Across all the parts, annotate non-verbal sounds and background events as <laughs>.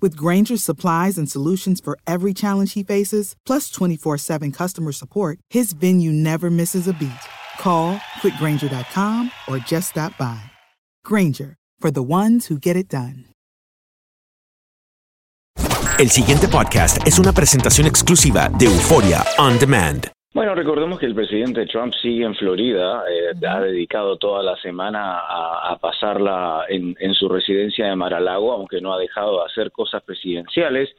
With Granger's supplies and solutions for every challenge he faces, plus 24 7 customer support, his venue never misses a beat. Call quickgranger.com or just stop by. Granger, for the ones who get it done. El siguiente podcast es una presentación exclusiva de Euforia On Demand. Bueno, recordemos que el presidente Trump sigue en Florida, eh, ha dedicado toda la semana a, pasarla en, en, su residencia de Mar-a-Lago, aunque no ha dejado de hacer cosas presidenciales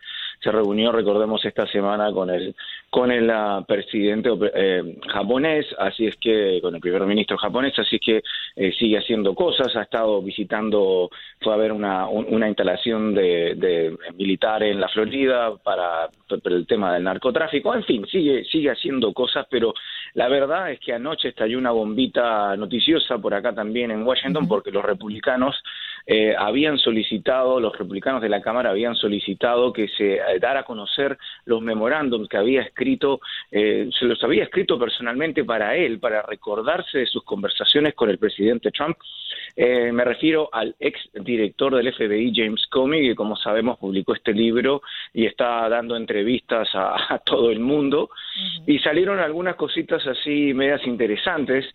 se reunió, recordemos, esta semana con el con el uh, presidente eh, japonés, así es que con el primer ministro japonés, así es que eh, sigue haciendo cosas, ha estado visitando, fue a ver una, una instalación de, de militar en la Florida para, para, el tema del narcotráfico, en fin, sigue sigue haciendo cosas, pero la verdad es que anoche estalló una bombita noticiosa por acá también en Washington porque los republicanos eh, habían solicitado, los republicanos de la Cámara habían solicitado que se eh, dara a conocer los memorándums que había escrito, eh, se los había escrito personalmente para él, para recordarse de sus conversaciones con el presidente Trump. Me refiero al ex director del FBI, James Comey, que como sabemos publicó este libro y está dando entrevistas a, todo el mundo. Y salieron algunas cositas así medias interesantes,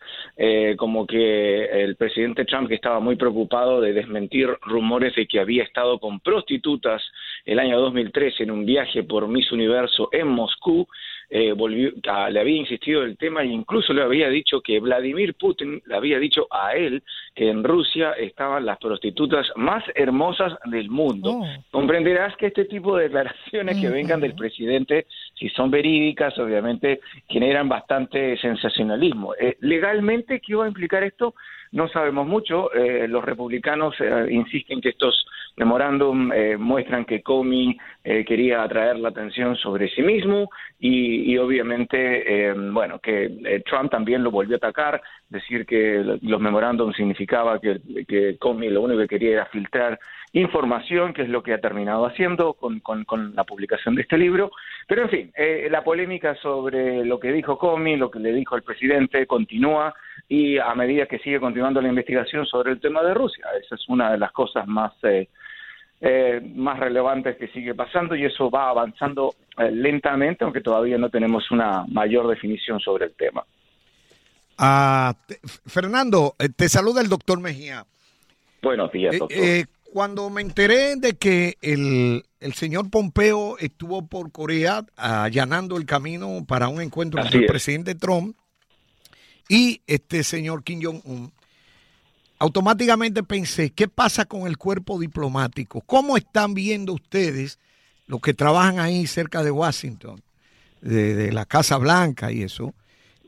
como que el presidente Trump, que estaba muy preocupado de desmentir rumores de que había estado con prostitutas el año 2013 en un viaje por Miss Universo en Moscú, eh, volvió, le había insistido el tema e incluso le había dicho que Vladimir Putin le había dicho a él que en Rusia estaban las prostitutas más hermosas del mundo. Oh. Comprenderás que este tipo de declaraciones que vengan del presidente, si son verídicas, obviamente generan bastante sensacionalismo. Eh, legalmente, ¿qué va a implicar esto? No sabemos mucho. Eh, los republicanos eh, insisten que estos memorándum eh, muestran que Comey quería atraer la atención sobre sí mismo y, obviamente, bueno, que Trump también lo volvió a atacar, decir que los memorándum significaba que, Comey lo único que quería era filtrar información, que es lo que ha terminado haciendo con, con, la publicación de este libro. Pero, en fin, eh, la polémica sobre lo que dijo Comey, lo que le dijo el presidente, continúa y a medida que sigue continuando la investigación sobre el tema de Rusia. Esa es una de las cosas más... Eh, eh, más relevantes que sigue pasando y eso va avanzando lentamente, aunque todavía no tenemos una mayor definición sobre el tema. Ah, Fernando, te saluda el doctor Mejía. Buenos días, doctor cuando me enteré de que el, señor Pompeo estuvo por Corea allanando el camino para un encuentro con el presidente Trump y este señor Kim Jong-un, automáticamente pensé, ¿qué pasa con el cuerpo diplomático? ¿Cómo están viendo ustedes, los que trabajan ahí cerca de Washington, de, la Casa Blanca y eso,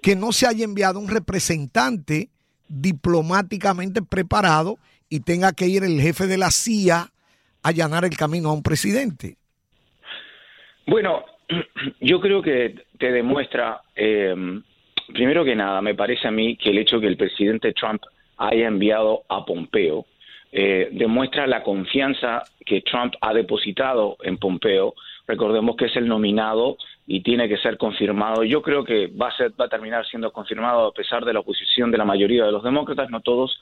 que no se haya enviado un representante diplomáticamente preparado y tenga que ir el jefe de la CIA a allanar el camino a un presidente? Bueno, <clears throat> yo creo que te demuestra, em, primero que nada, me parece a mí que el hecho que el presidente Trump haya enviado a Pompeo eh, demuestra la confianza que Trump ha depositado en Pompeo. Recordemos que es el nominado y tiene que ser confirmado. Yo creo que va a, ser, va a terminar siendo confirmado a pesar de la oposición de la mayoría de los demócratas, no todos,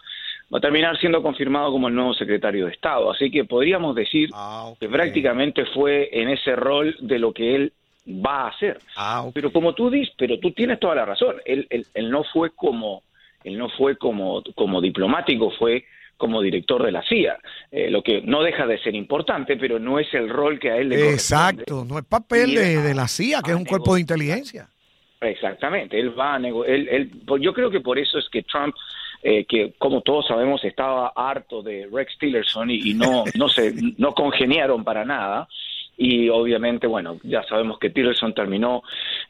va a terminar siendo confirmado como el nuevo secretario de Estado. Así que podríamos decir ah, que prácticamente fue en ese rol de lo que él va a hacer. Ah, pero como tú dices, pero tú tienes toda la razón. Él, él, no fue como él no fue como como diplomático, fue como director de la CIA, eh, lo que no deja de ser importante, pero no es el rol que a él le Exacto, no es papel de, la CIA, que es un cuerpo de inteligencia. Exactamente, él va a él, él, pues yo creo que por eso es que Trump eh, que como todos sabemos estaba harto de Rex Tillerson y, no no se no congeniaron para nada y obviamente bueno ya sabemos que Tillerson terminó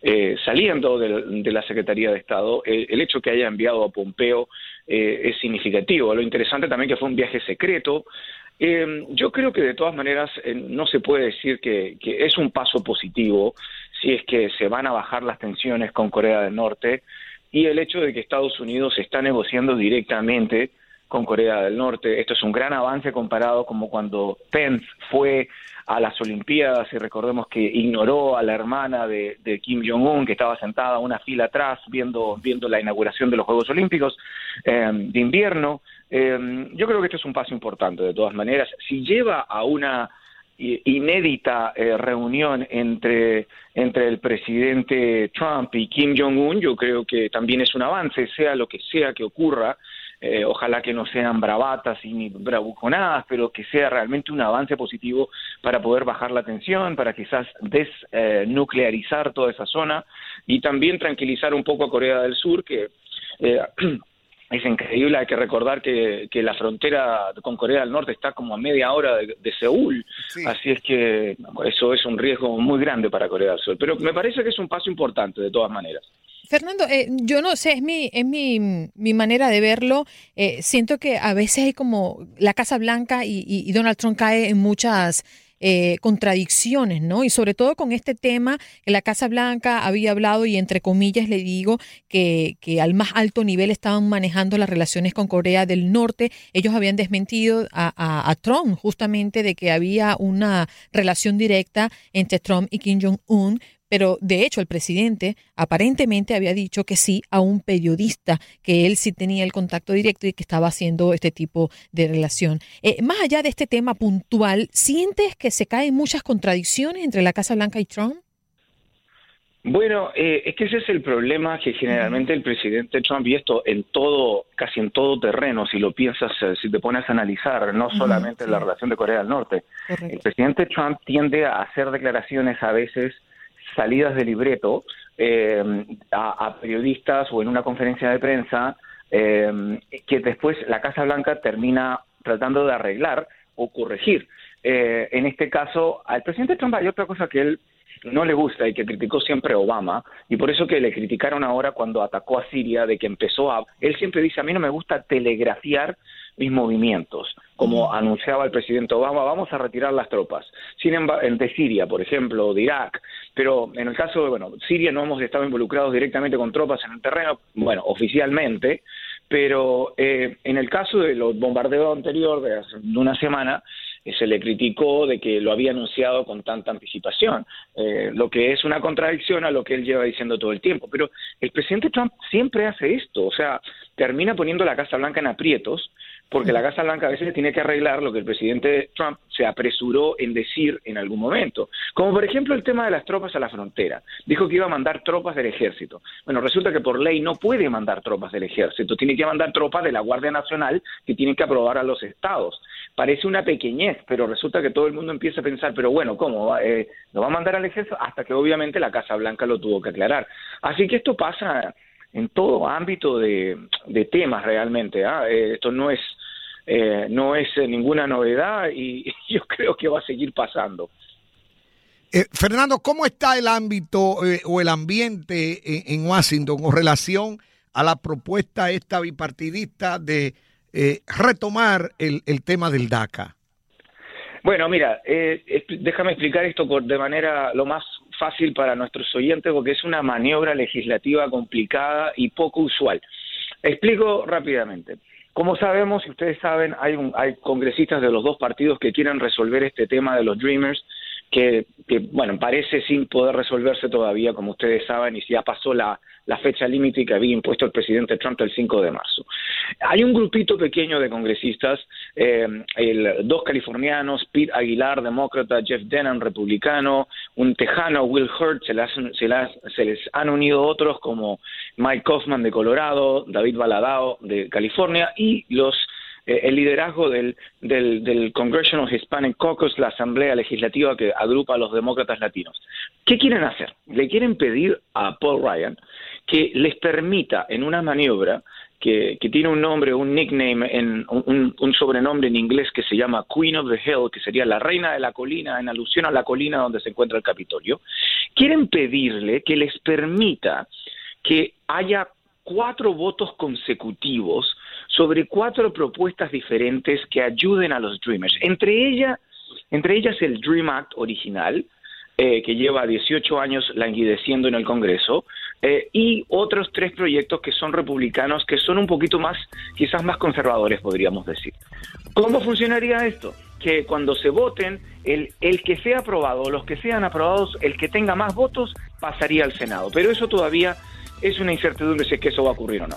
eh, saliendo de, la Secretaría de Estado. El, hecho que haya enviado a Pompeo eh, es significativo. Lo interesante también que fue un viaje secreto. Yo creo que de todas maneras no se puede decir que, que es un paso positivo si es que se van a bajar las tensiones con Corea del Norte y el hecho de que Estados Unidos está negociando directamente con Corea del Norte. Esto es un gran avance comparado como cuando Pence fue a las Olimpiadas y recordemos que ignoró a la hermana de, Kim Jong-un que estaba sentada una fila atrás viendo, viendo la inauguración de los Juegos Olímpicos eh, de invierno. Eh, yo creo que esto es un paso importante de todas maneras. Si lleva a una inédita eh, reunión entre, entre el presidente Trump y Kim Jong-un, yo creo que también es un avance, sea lo que sea que ocurra. Eh, ojalá que no sean bravatas y ni bravuconadas, pero que sea realmente un avance positivo para poder bajar la tensión, para quizás desnuclearizar toda esa zona y también tranquilizar un poco a Corea del Sur, que eh, <clears throat> es increíble, hay que recordar que, que, la frontera con Corea del Norte está como a media hora de, Seúl, así es que eso es un riesgo muy grande para Corea del Sur, pero me parece que es un paso importante de todas maneras. Fernando, eh, yo no sé, es mi, es mi, mi manera de verlo. Eh, siento que a veces hay como la Casa Blanca y, y Donald Trump cae en muchas eh, contradicciones, ¿no? Y sobre todo con este tema, la Casa Blanca había hablado y entre comillas le digo que, que al más alto nivel estaban manejando las relaciones con Corea del Norte. Ellos habían desmentido a, a Trump justamente de que había una relación directa entre Trump y Kim Jong-un, pero de hecho el presidente aparentemente había dicho que sí a un periodista, que él sí tenía el contacto directo y que estaba haciendo este tipo de relación. Eh, más allá de este tema puntual, ¿sientes que se caen muchas contradicciones entre la Casa Blanca y Trump? Bueno, eh, es que ese es el problema que generalmente el presidente Trump, y esto en todo, casi en todo terreno, si lo piensas, eh, si te pones a analizar, no solamente la relación de Corea del Norte, el presidente Trump tiende a hacer declaraciones a veces salidas de libreto eh, a, periodistas o en una conferencia de prensa eh, que después la Casa Blanca termina tratando de arreglar o corregir. Eh, en este caso, al presidente Trump hay otra cosa que él no le gusta y que criticó siempre Obama, y por eso que le criticaron ahora cuando atacó a Siria, de que empezó a... Él siempre dice, a mí no me gusta telegrafiar mis movimientos, como anunciaba el presidente Obama, vamos a retirar las tropas. Sin embargo, de Siria, por ejemplo, de Irak, pero en el caso de, bueno, Siria no hemos estado involucrados directamente con tropas en el terreno, bueno, oficialmente, pero eh, en el caso de los bombardeos anteriores de hace una semana, se le criticó de que lo había anunciado con tanta anticipación, eh, lo que es una contradicción a lo que él lleva diciendo todo el tiempo. Pero el presidente Trump siempre hace esto, o sea, termina poniendo la Casa Blanca en aprietos porque la Casa Blanca a veces tiene que arreglar lo que el presidente Trump se apresuró en decir en algún momento. Como por ejemplo el tema de las tropas a la frontera. Dijo que iba a mandar tropas del ejército. Bueno, resulta que por ley no puede mandar tropas del ejército, tiene que mandar tropas de la Guardia Nacional que tienen que aprobar a los estados. Parece una pequeñez, pero resulta que todo el mundo empieza a pensar, pero bueno, ¿cómo? Eh, ¿Lo va a mandar al ejército? Hasta que obviamente la Casa Blanca lo tuvo que aclarar. Así que esto pasa en todo ámbito de, temas realmente. ¿ah? Eh, esto no es, eh, no es eh, ninguna novedad y <laughs> yo creo que va a seguir pasando. Fernando, ¿cómo está el ámbito o el ambiente en, Washington con relación a la propuesta esta bipartidista de retomar el, el tema del DACA? Bueno, mira, eh, déjame explicar esto de manera lo más fácil para nuestros oyentes porque es una maniobra legislativa complicada y poco usual. Explico rápidamente. Como sabemos, y ustedes saben, hay, hay congresistas de los dos partidos que quieren resolver este tema de los Dreamers que, bueno, parece sin poder resolverse todavía, como ustedes saben, y ya pasó la, fecha límite que había impuesto el presidente Trump el 5 de marzo. Hay un grupito pequeño de congresistas, eh, el, dos californianos, Pete Aguilar, demócrata, Jeff Denham, republicano, un tejano, Will Hurt, se, se, les han unido otros como Mike Kaufman de Colorado, David Baladao de California y los el liderazgo del, del, Congressional Hispanic Caucus, la Asamblea Legislativa que agrupa a los demócratas latinos. ¿Qué quieren hacer? Le quieren pedir a Paul Ryan que les permita en una maniobra que, tiene un nombre, un nickname, en, un, sobrenombre en inglés que se llama Queen of the Hill, que sería la reina de la colina, en alusión a la colina donde se encuentra el Capitolio, quieren pedirle que les permita que haya cuatro votos consecutivos sobre cuatro propuestas diferentes que ayuden a los Dreamers. Entre, entre ellas el Dream Act original, eh, que lleva 18 años languideciendo en el Congreso, eh, y otros tres proyectos que son republicanos, que son un poquito más, quizás más conservadores, podríamos decir. ¿Cómo funcionaría esto? Que cuando se voten, el, el que sea aprobado, los que sean aprobados, el que tenga más votos, pasaría al Senado. Pero eso todavía es una incertidumbre si es que eso va a ocurrir o no.